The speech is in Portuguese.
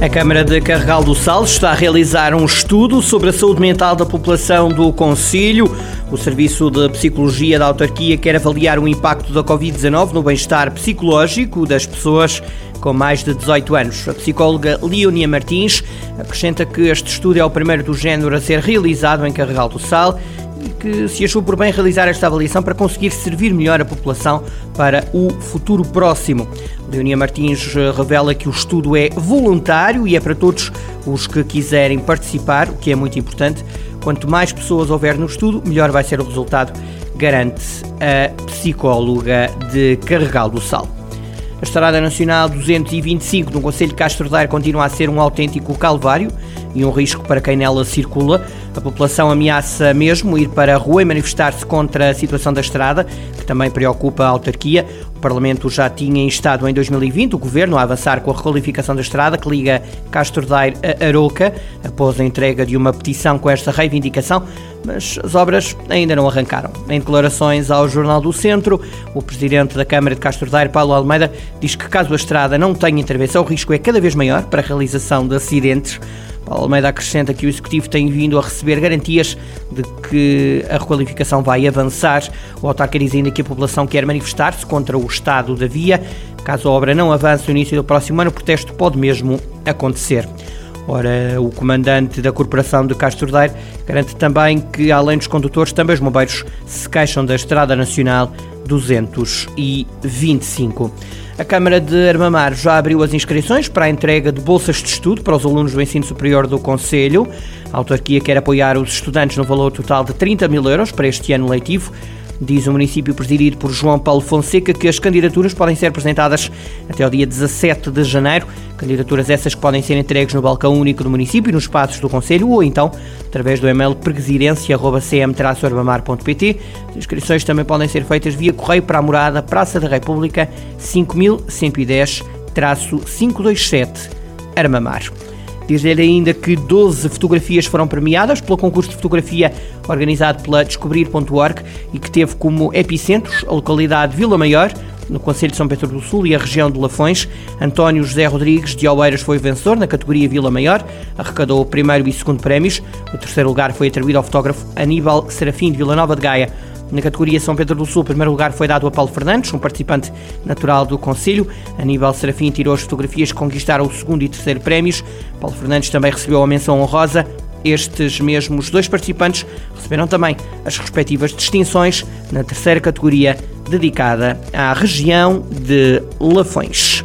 A Câmara de Carregal do Sal está a realizar um estudo sobre a saúde mental da população do Conselho. O Serviço de Psicologia da Autarquia quer avaliar o impacto da Covid-19 no bem-estar psicológico das pessoas com mais de 18 anos. A psicóloga Leonia Martins acrescenta que este estudo é o primeiro do género a ser realizado em Carregal do Sal que se achou por bem realizar esta avaliação para conseguir servir melhor a população para o futuro próximo. Leonia Martins eh, revela que o estudo é voluntário e é para todos os que quiserem participar, o que é muito importante. Quanto mais pessoas houver no estudo, melhor vai ser o resultado, garante a psicóloga de Carregal do Sal. A Estrada Nacional 225 no Conselho de Castro Daire continua a ser um autêntico calvário e um risco para quem nela circula. A população ameaça mesmo ir para a rua e manifestar-se contra a situação da estrada, que também preocupa a autarquia. O Parlamento já tinha instado em 2020 o Governo a avançar com a requalificação da estrada que liga Castro Daire a Aroca, após a entrega de uma petição com esta reivindicação, mas as obras ainda não arrancaram. Em declarações ao Jornal do Centro, o Presidente da Câmara de Castro Daire, Paulo Almeida, diz que caso a estrada não tenha intervenção, o risco é cada vez maior para a realização de acidentes. Almeida acrescenta que o Executivo tem vindo a receber garantias de que a requalificação vai avançar. O autarca diz ainda que a população quer manifestar-se contra o estado da via. Caso a obra não avance no início do próximo ano, o protesto pode mesmo acontecer. Ora, o comandante da Corporação de Castro Daire garante também que, além dos condutores, também os bombeiros se queixam da Estrada Nacional 225. A Câmara de Armamar já abriu as inscrições para a entrega de bolsas de estudo para os alunos do ensino superior do Conselho. A autarquia quer apoiar os estudantes no valor total de 30 mil euros para este ano letivo. Diz o município presidido por João Paulo Fonseca que as candidaturas podem ser apresentadas até ao dia 17 de janeiro. Candidaturas essas que podem ser entregues no balcão único do município, nos espaços do Conselho ou então através do e-mail presidência.cm-arbamar.pt. As inscrições também podem ser feitas via correio para a morada Praça da República 5110-527 Armamar. Diz-lhe ainda que 12 fotografias foram premiadas pelo concurso de fotografia organizado pela Descobrir.org e que teve como epicentros a localidade Vila Maior, no Conselho de São Pedro do Sul e a região de Lafões. António José Rodrigues de Oeiras foi vencedor na categoria Vila Maior, arrecadou o primeiro e segundo prémios. O terceiro lugar foi atribuído ao fotógrafo Aníbal Serafim de Vila Nova de Gaia. Na categoria São Pedro do Sul, o primeiro lugar foi dado a Paulo Fernandes, um participante natural do Conselho. Aníbal Serafim tirou as fotografias que conquistaram o segundo e terceiro prémios. Paulo Fernandes também recebeu a menção honrosa. Estes mesmos dois participantes receberam também as respectivas distinções na terceira categoria dedicada à região de Lafões.